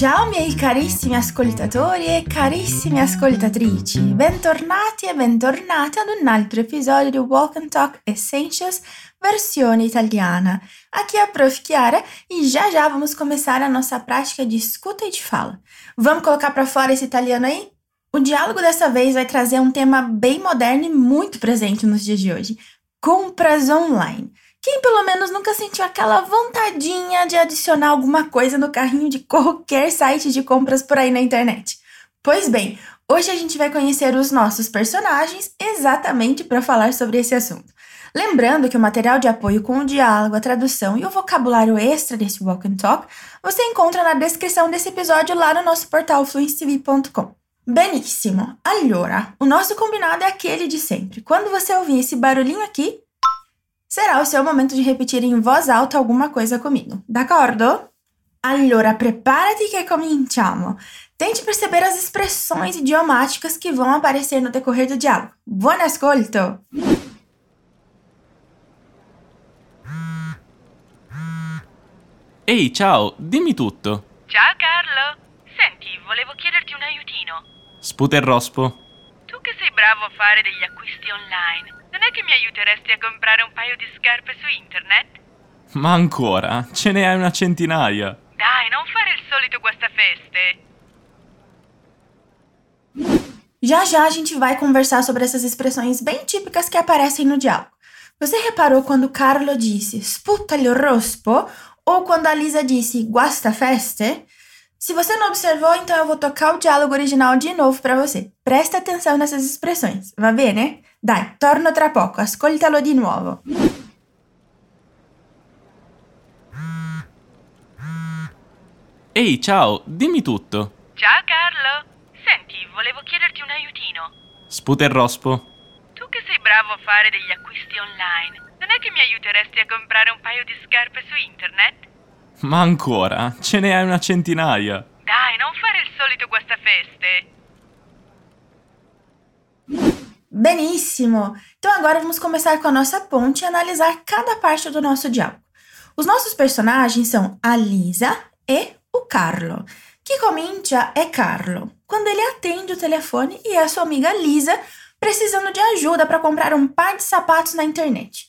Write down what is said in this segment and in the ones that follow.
Ciao miei carissimi ascoltatori e carissime ascoltatrici, bentornati e bentornate ad un altro episódio do Walk and Talk Essentials versão italiana. Aqui é a Prof. Chiara e já já vamos começar a nossa prática de escuta e de fala. Vamos colocar para fora esse italiano aí? O diálogo dessa vez vai trazer um tema bem moderno e muito presente nos dias de hoje: compras online. Quem pelo menos nunca sentiu aquela vontadinha de adicionar alguma coisa no carrinho de qualquer site de compras por aí na internet? Pois bem, hoje a gente vai conhecer os nossos personagens exatamente para falar sobre esse assunto. Lembrando que o material de apoio com o diálogo, a tradução e o vocabulário extra desse Walk and Talk você encontra na descrição desse episódio lá no nosso portal fluencetv.com. Benissimo! Allora, o nosso combinado é aquele de sempre. Quando você ouvir esse barulhinho aqui, será o seu momento de repetir em voz alta alguma coisa comigo. D'accordo? Allora, preparati che cominciamo. Tente perceber as expressões idiomáticas que vão aparecer no decorrer do diálogo. Buon ascolto! Ehi, ciao, dimmi tutto. Ciao Carlo. Senti, volevo chiederti un aiutino. Sputa e rospo. Tu che sei bravo a fare degli acquisti online, che mi aiuteresti a comprare un paio di scarpe su internet? Ma ancora? Ce ne hai una centinaia. Dai, non fare il solito guastafeste. Já já a gente vai conversar sobre essas expressões bem típicas que aparecem no diálogo. Você reparou quando Carlo disse sputa il rospo ou quando a Lisa disse guasta feste? Se você não observou, então eu vou tocar o diálogo original de novo para você. Presta atenção nessas expressões, va bene? Dai, torno tra poco, ascoltalo di nuovo. Ehi, ciao, dimmi tutto. Ciao Carlo. Senti, volevo chiederti un aiutino. Sputa e rospo. Tu che sei bravo a fare degli acquisti online, non è che mi aiuteresti a comprare un paio di scarpe su internet? Ma ancora? Ce ne hai una centinaia. Dai, non fare il solito guastafeste. Benissimo! Então agora vamos começar com a nossa ponte e analisar cada parte do nosso diálogo. Os nossos personagens são a Lisa e o Carlo. Que comincia é Carlo, quando ele atende o telefone e é a sua amiga Lisa precisando de ajuda para comprar um par de sapatos na internet.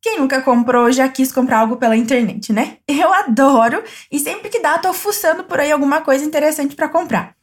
Quem nunca comprou ou já quis comprar algo pela internet, né? Eu adoro e sempre que dá, tô fuçando por aí alguma coisa interessante para comprar.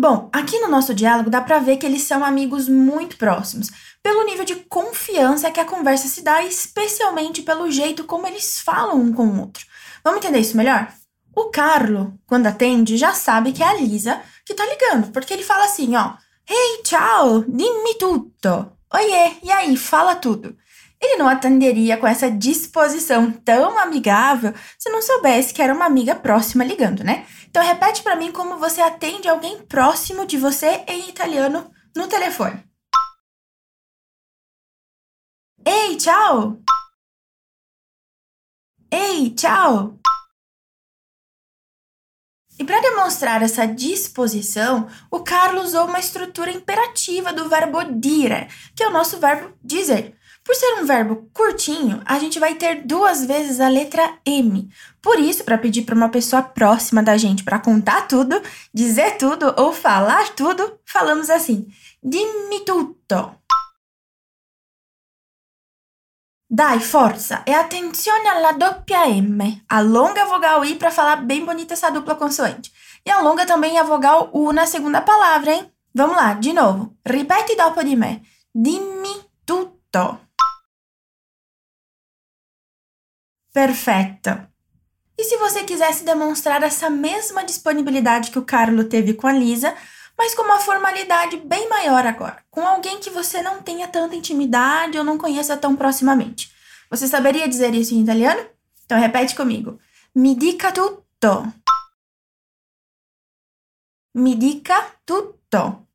Bom, aqui no nosso diálogo dá para ver que eles são amigos muito próximos, pelo nível de confiança que a conversa se dá, especialmente pelo jeito como eles falam um com o outro. Vamos entender isso melhor? O Carlo, quando atende, já sabe que é a Lisa que tá ligando, porque ele fala assim, ó: "Hey, ciao, dimmi tutto". Oiê, e aí, fala tudo. Ele não atenderia com essa disposição tão amigável se não soubesse que era uma amiga próxima ligando, né? Então repete para mim como você atende alguém próximo de você em italiano no telefone. Ei, tchau! Ei, tchau! E para demonstrar essa disposição, o Carlos usou uma estrutura imperativa do verbo dire, que é o nosso verbo dizer. Por ser um verbo curtinho, a gente vai ter duas vezes a letra M. Por isso, para pedir para uma pessoa próxima da gente para contar tudo, dizer tudo ou falar tudo, falamos assim: dimmi tutto. Dai, forza e attenzione alla doppia M. Alonga a vogal I para falar bem bonita essa dupla consoante. E alonga também a vogal U na segunda palavra, hein? Vamos lá, de novo. Ripeti dopo di me. Dimmi tutto. Perfeito. E se você quisesse demonstrar essa mesma disponibilidade que o Carlo teve com a Lisa, mas com uma formalidade bem maior agora, com alguém que você não tenha tanta intimidade ou não conheça tão proximamente. Você saberia dizer isso em italiano? Então repete comigo. Mi dica tutto. Mi dica tutto.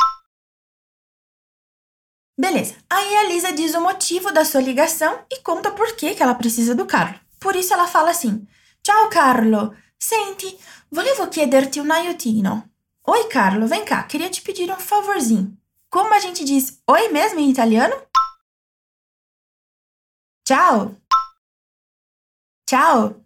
Beleza. Aí a Lisa diz o motivo da sua ligação e conta por que ela precisa do Carlo. Por isso ela fala assim: Ciao Carlo, senti, volevo chiederti un aiutino. Oi Carlo, vem cá, queria te pedir um favorzinho. Como a gente diz oi mesmo em italiano? Ciao. Ciao.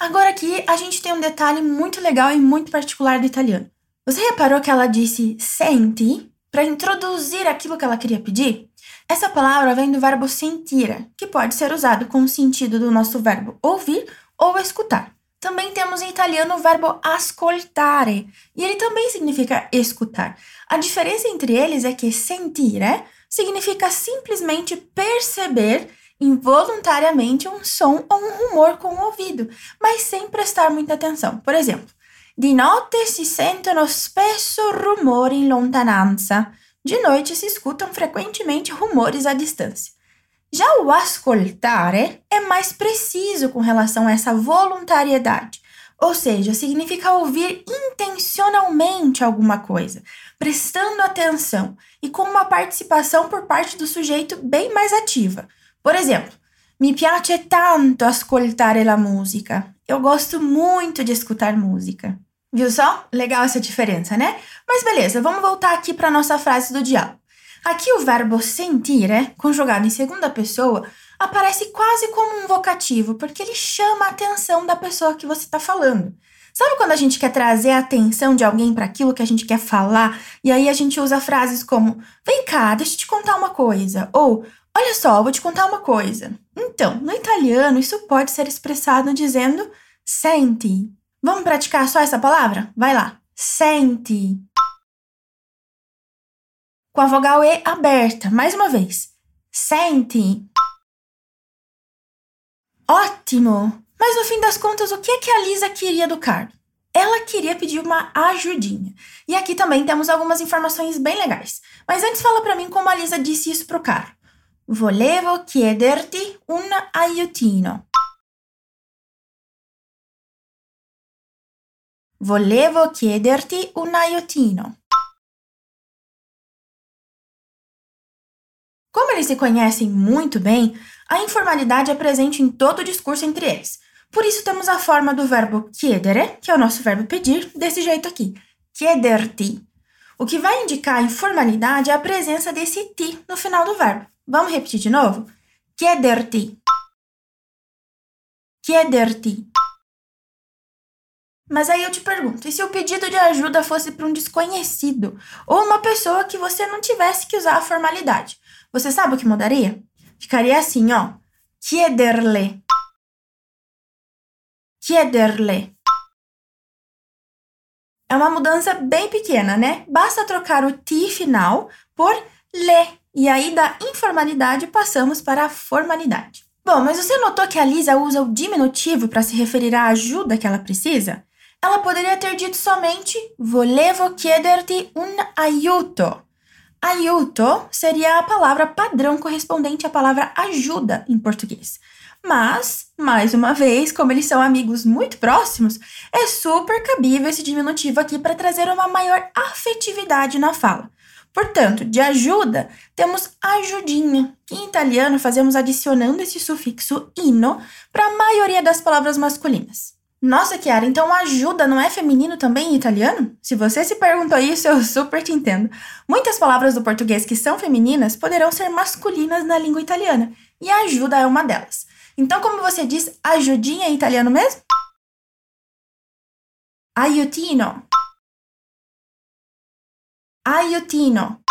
Agora aqui a gente tem um detalhe muito legal e muito particular do italiano. Você reparou que ela disse senti para introduzir aquilo que ela queria pedir? Essa palavra vem do verbo sentire, que pode ser usado com o sentido do nosso verbo ouvir ou escutar. Também temos em italiano o verbo ascoltare, e ele também significa escutar. A diferença entre eles é que sentire significa simplesmente perceber involuntariamente um som ou um rumor com o ouvido, mas sem prestar muita atenção. Por exemplo, di notte si sentono spesso rumori in lontananza. De noite se escutam frequentemente rumores à distância. Já o ascoltare é mais preciso com relação a essa voluntariedade, ou seja, significa ouvir intencionalmente alguma coisa, prestando atenção e com uma participação por parte do sujeito bem mais ativa. Por exemplo, mi piace tanto ascoltare la musica. Eu gosto muito de escutar música. Viu só? Legal essa diferença, né? Mas beleza, vamos voltar aqui para nossa frase do diálogo. Aqui o verbo sentire, conjugado em segunda pessoa, aparece quase como um vocativo, porque ele chama a atenção da pessoa que você está falando. Sabe quando a gente quer trazer a atenção de alguém para aquilo que a gente quer falar, e aí a gente usa frases como: Vem cá, deixa eu te contar uma coisa, ou Olha só, vou te contar uma coisa. Então, no italiano, isso pode ser expressado dizendo senti. Vamos praticar só essa palavra? Vai lá. Senti com a vogal E aberta. Mais uma vez. Sente. Ótimo! Mas no fim das contas, o que é que a Lisa queria do Carlos? Ela queria pedir uma ajudinha. E aqui também temos algumas informações bem legais. Mas antes fala para mim como a Lisa disse isso pro Carlo. Volevo chiederti un aiutino. Volevo chiederti un aiutino. Como eles se conhecem muito bem, a informalidade é presente em todo o discurso entre eles. Por isso temos a forma do verbo chiedere, que é o nosso verbo pedir, desse jeito aqui, chiederti. O que vai indicar a informalidade é a presença desse ti no final do verbo. Vamos repetir de novo? Chiederti. Chiederti. Mas aí eu te pergunto, e se o pedido de ajuda fosse para um desconhecido ou uma pessoa que você não tivesse que usar a formalidade? Você sabe o que mudaria? Ficaria assim, ó. Chiederle. Chiederle. É uma mudança bem pequena, né? Basta trocar o ti final por le. E aí, da informalidade, passamos para a formalidade. Bom, mas você notou que a Lisa usa o diminutivo para se referir à ajuda que ela precisa? Ela poderia ter dito somente volevo chiederti un aiuto. Aiuto seria a palavra padrão correspondente à palavra ajuda em português. Mas, mais uma vez, como eles são amigos muito próximos, é super cabível esse diminutivo aqui para trazer uma maior afetividade na fala. Portanto, de ajuda, temos ajudinha, que em italiano fazemos adicionando esse sufixo ino para a maioria das palavras masculinas. Nossa, Kiara, então ajuda não é feminino também em italiano? Se você se perguntou isso, eu super te entendo. Muitas palavras do português que são femininas poderão ser masculinas na língua italiana, e ajuda é uma delas. Então, como você diz ajudinha em italiano mesmo? Aiutino. Aiutino.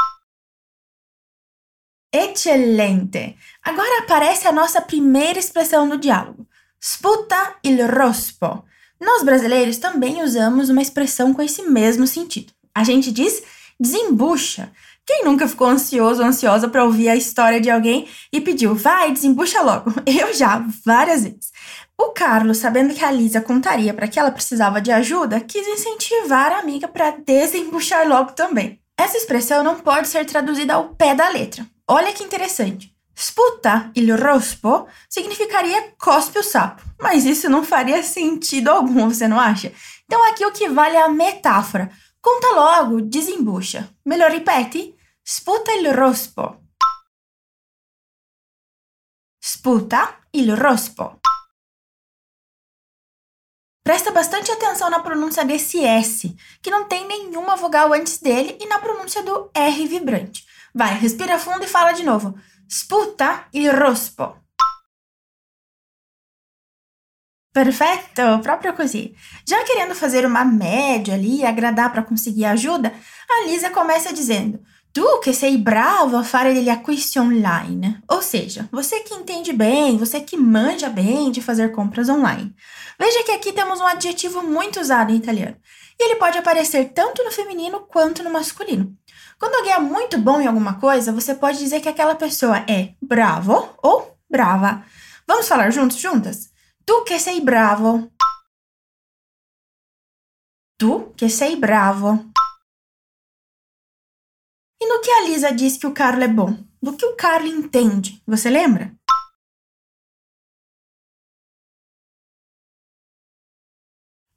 Excelente! Agora aparece a nossa primeira expressão no diálogo. Sputa il rospo. Nós brasileiros também usamos uma expressão com esse mesmo sentido. A gente diz desembucha. Quem nunca ficou ansioso ou ansiosa para ouvir a história de alguém e pediu, vai, desembucha logo? Eu já, várias vezes. O Carlos, sabendo que a Lisa contaria para que ela precisava de ajuda, quis incentivar a amiga para desembuchar logo também. Essa expressão não pode ser traduzida ao pé da letra. Olha que interessante. Sputa il rospo significaria cospe o sapo, mas isso não faria sentido algum, você não acha? Então aqui o que vale é a metáfora. Conta logo, desembucha. Melhor repete? Sputa il rospo. Sputa il rospo. Presta bastante atenção na pronúncia desse S, que não tem nenhuma vogal antes dele, e na pronúncia do R vibrante. Vai, respira fundo e fala de novo. Sputa il rospo. Perfeito, proprio così. Já querendo fazer uma média ali, agradar para conseguir ajuda, a Lisa começa dizendo: Tu que sei bravo a fare degli acquisti online. Ou seja, você que entende bem, você que manja bem de fazer compras online. Veja que aqui temos um adjetivo muito usado em italiano. E ele pode aparecer tanto no feminino quanto no masculino. Quando alguém é muito bom em alguma coisa, você pode dizer que aquela pessoa é bravo ou brava. Vamos falar juntos, juntas? Tu che sei bravo. Tu che sei bravo. E no que a Lisa diz que o Carlo é bom? Do que o Carlo entende? Você lembra?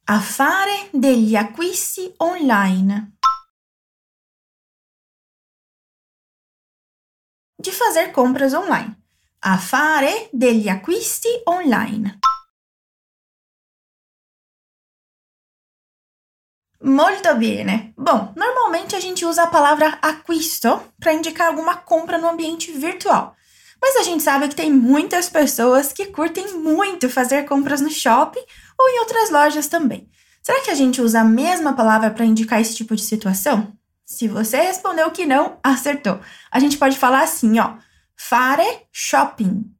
A fare degli acquisti online. De fazer compras online. A fare degli acquisti online. Molto bene. Bom, normalmente a gente usa a palavra acquisto para indicar alguma compra no ambiente virtual. Mas a gente sabe que tem muitas pessoas que curtem muito fazer compras no shopping ou em outras lojas também. Será que a gente usa a mesma palavra para indicar esse tipo de situação? Se você respondeu que não, acertou. A gente pode falar assim, ó: fare shopping.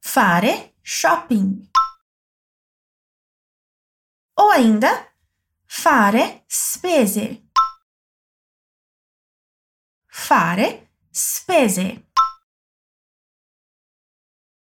Fare shopping. Ou ainda, fare spese. Fare spese.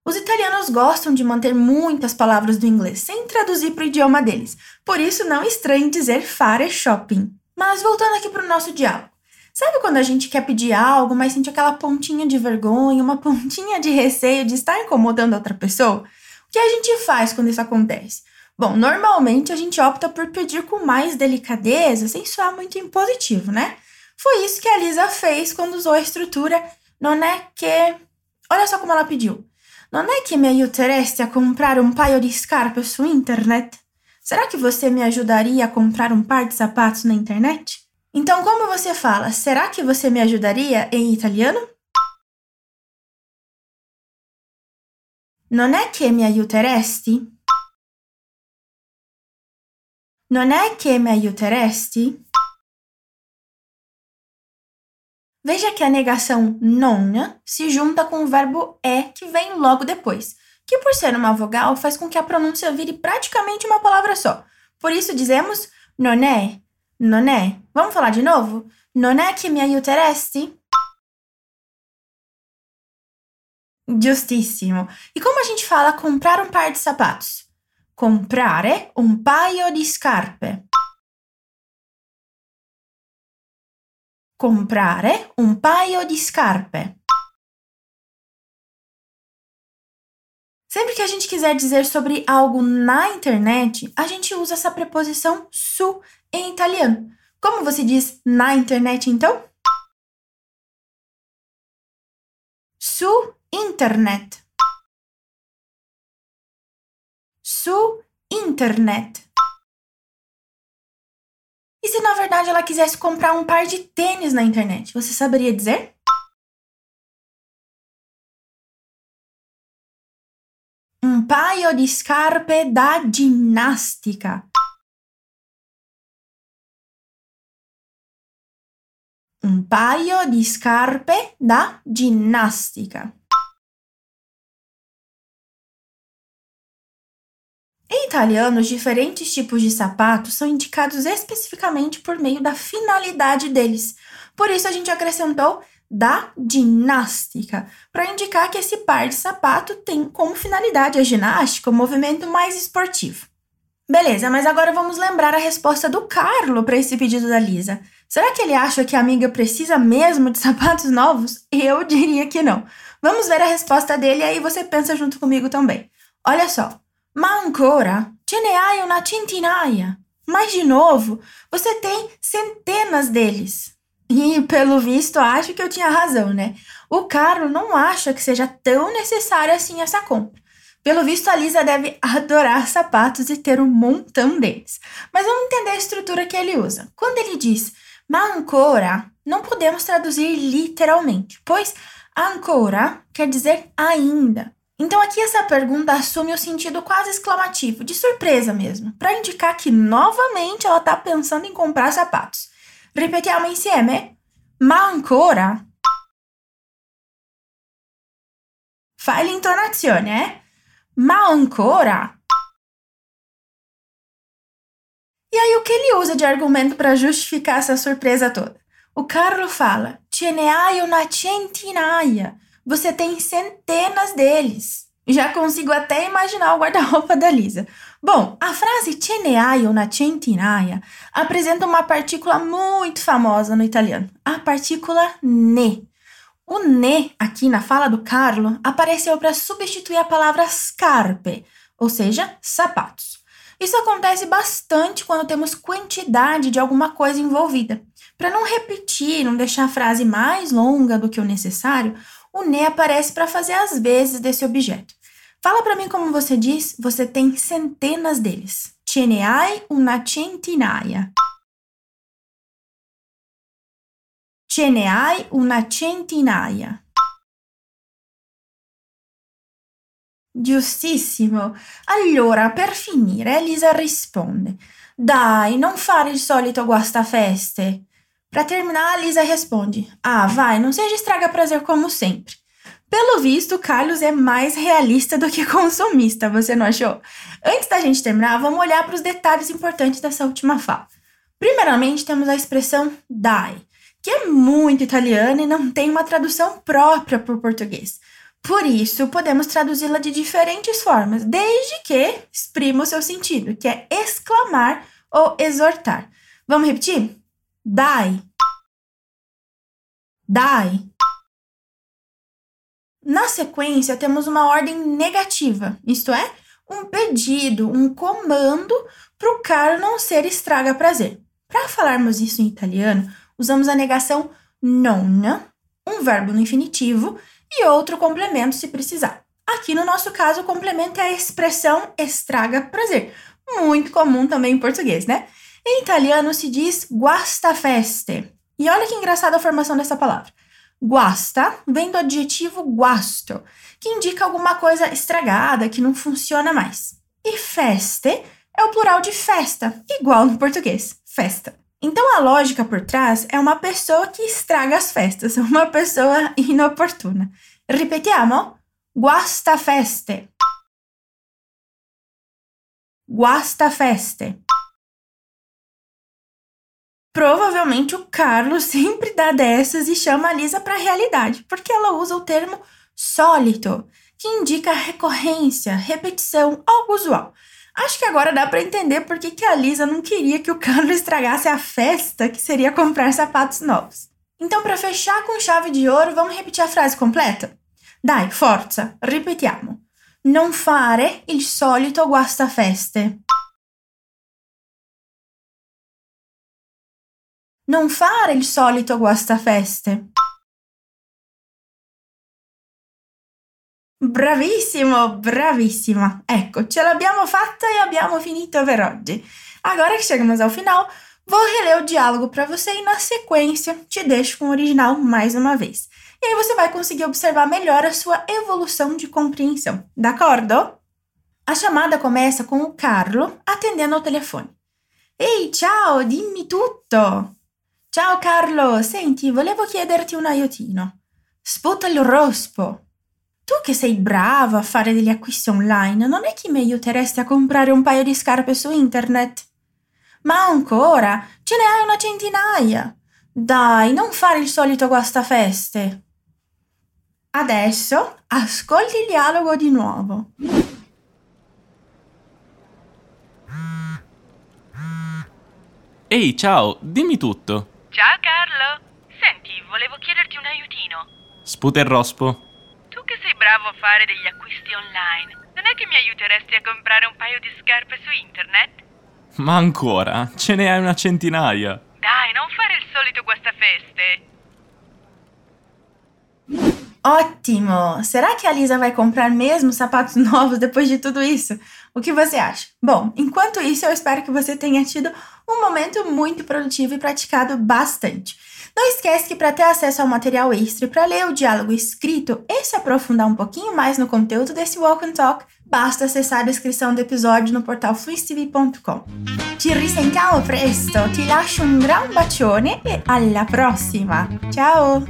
Os italianos gostam de manter muitas palavras do inglês sem traduzir para o idioma deles, por isso não estranhe dizer fare shopping. Mas voltando aqui para o nosso diálogo. Sabe quando a gente quer pedir algo, mas sente aquela pontinha de vergonha, uma pontinha de receio de estar incomodando outra pessoa? O que a gente faz quando isso acontece? Bom, normalmente a gente opta por pedir com mais delicadeza, sem soar muito impositivo, né? Foi isso que a Lisa fez quando usou a estrutura non é que. Olha só como ela pediu. Non é que me aiuteresti a comprar um paio di scarpe su internet? Será que você me ajudaria a comprar um par de sapatos na internet? Então, como você fala, será que você me ajudaria em italiano? Non è che mi aiuteresti? Non è che mi aiuteresti? Veja que a negação non se junta com o verbo é que vem logo depois, que por ser uma vogal faz com que a pronúncia vire praticamente uma palavra só. Por isso dizemos non è, non è. Vamos falar de novo? Non è che mi aiuteresti? Giustissimo. E como a gente fala comprar um par de sapatos? Comprare un paio di scarpe. Comprare un paio di scarpe. Sempre que a gente quiser dizer sobre algo na internet, a gente usa essa preposição su em italiano. Como você diz na internet, então? Su internet. Su internet. E se na verdade ela quisesse comprar um par de tênis na internet, você saberia dizer? Um paio di scarpe da ginnastica. Un paio di scarpe da ginnastica. Em italiano, os diferentes tipos de sapatos são indicados especificamente por meio da finalidade deles. Por isso, a gente acrescentou da ginástica, para indicar que esse par de sapato tem como finalidade a ginástica, o movimento mais esportivo. Beleza, mas agora vamos lembrar a resposta do Carlo para esse pedido da Lisa. Será que ele acha que a amiga precisa mesmo de sapatos novos? Eu diria que não. Vamos ver a resposta dele e aí você pensa junto comigo também. Olha só. Ma ancora, ce ne hai una centinaia. Mas de novo, você tem centenas deles. E pelo visto, acho que eu tinha razão, né? O Carlo não acha que seja tão necessária assim essa compra. Pelo visto, a Lisa deve adorar sapatos e ter um montão deles. Mas vamos entender a estrutura que ele usa. Quando ele diz ma ancora, não podemos traduzir literalmente, pois ancora quer dizer ainda. Então aqui essa pergunta assume o sentido quase exclamativo, de surpresa mesmo, para indicar que novamente ela está pensando em comprar sapatos. Ripetiamo insieme? Ma ancora? Fai l'intonazione, eh? Ma ancora? E aí o que ele usa de argumento para justificar essa surpresa toda? O Carlo fala: Ce ne hai una centinaia. Você tem centenas deles. Já consigo até imaginar o guarda-roupa da Lisa. Bom, a frase ce ne hai una centinaia apresenta uma partícula muito famosa no italiano, a partícula ne. O ne, aqui na fala do Carlo, apareceu para substituir a palavra scarpe, ou seja, sapatos. Isso acontece bastante quando temos quantidade de alguma coisa envolvida. Para não repetir, não deixar a frase mais longa do que o necessário, o ne aparece para fazer as vezes desse objeto. Fala para mim como você diz, você tem centenas deles. Ce ne hai una centinaia. Ce ne hai una centinaia. Giustissimo. Allora, per finire, Elisa risponde: Dai, non fare il solito guastafeste. Para terminar, a Lisa responde: Ah, vai, não seja estraga prazer como sempre. Pelo visto, Carlos é mais realista do que consumista, você não achou? Antes da gente terminar, vamos olhar para os detalhes importantes dessa última fala. Primeiramente, temos a expressão dai, que é muito italiana e não tem uma tradução própria para o português. Por isso, podemos traduzi-la de diferentes formas, desde que exprima o seu sentido, que é exclamar ou exortar. Vamos repetir? Dai. Dai. Na sequência, temos uma ordem negativa, isto é, um pedido, um comando para o cara não ser estraga prazer. Para falarmos isso em italiano, usamos a negação non, um verbo no infinitivo e outro complemento se precisar. Aqui no nosso caso, o complemento é a expressão estraga prazer, muito comum também em português, né? Em italiano se diz guastafeste. E olha que engraçada a formação dessa palavra. Guasta vem do adjetivo guasto, que indica alguma coisa estragada, que não funciona mais. E feste é o plural de festa, igual no português, festa. Então a lógica por trás é uma pessoa que estraga as festas, uma pessoa inoportuna. Ripetiamo? Guastafeste. Guastafeste. Provavelmente o Carlos sempre dá dessas e chama a Lisa para a realidade, porque ela usa o termo sólito, que indica recorrência, repetição, algo usual. Acho que agora dá para entender por que, que a Lisa não queria que o Carlos estragasse a festa, que seria comprar sapatos novos. Então, para fechar com chave de ouro, vamos repetir a frase completa? Dai, forza, ripetiamo. Non fare il solito guastafeste. Non fare il solito guastafeste. Bravissimo, bravissima. Ecco, ce l'abbiamo fatta e abbiamo finito per oggi. Agora que chegamos ao final, vou reler o diálogo para você e na sequência te deixo com o original mais uma vez. E aí você vai conseguir observar melhor a sua evolução de compreensão. D'accordo? A chamada começa com o Carlo atendendo ao telefone. Ehi, ciao, dimmi tutto! Ciao Carlo, senti, volevo chiederti un aiutino. Sputa il rospo. Tu che sei bravo a fare degli acquisti online, non è che mi aiuteresti a comprare un paio di scarpe su internet? Ma ancora, ce ne hai una centinaia. Dai, non fare il solito guastafeste. Adesso ascolti il dialogo di nuovo. Ehi, ciao, dimmi tutto. Ciao Carlo. Senti, volevo chiederti un aiutino. Sputa il rospo. Tu che sei bravo a fare degli acquisti online, non è che mi aiuteresti a comprare un paio di scarpe su internet? Ma ancora, ce ne hai una centinaia. Dai, non fare il solito guastafeste. Ótimo! Será que a Lisa vai comprar mesmo sapatos novos depois de tudo isso? O que você acha? Bom, enquanto isso, eu espero que você tenha tido um momento muito produtivo e praticado bastante. Não esquece que para ter acesso ao material extra e para ler o diálogo escrito e se aprofundar um pouquinho mais no conteúdo desse Walk and Talk, basta acessar a descrição do episódio no portal fluistv.com. Ci risentiamo presto, ti lascio un gran bacione e alla prossima! Ciao!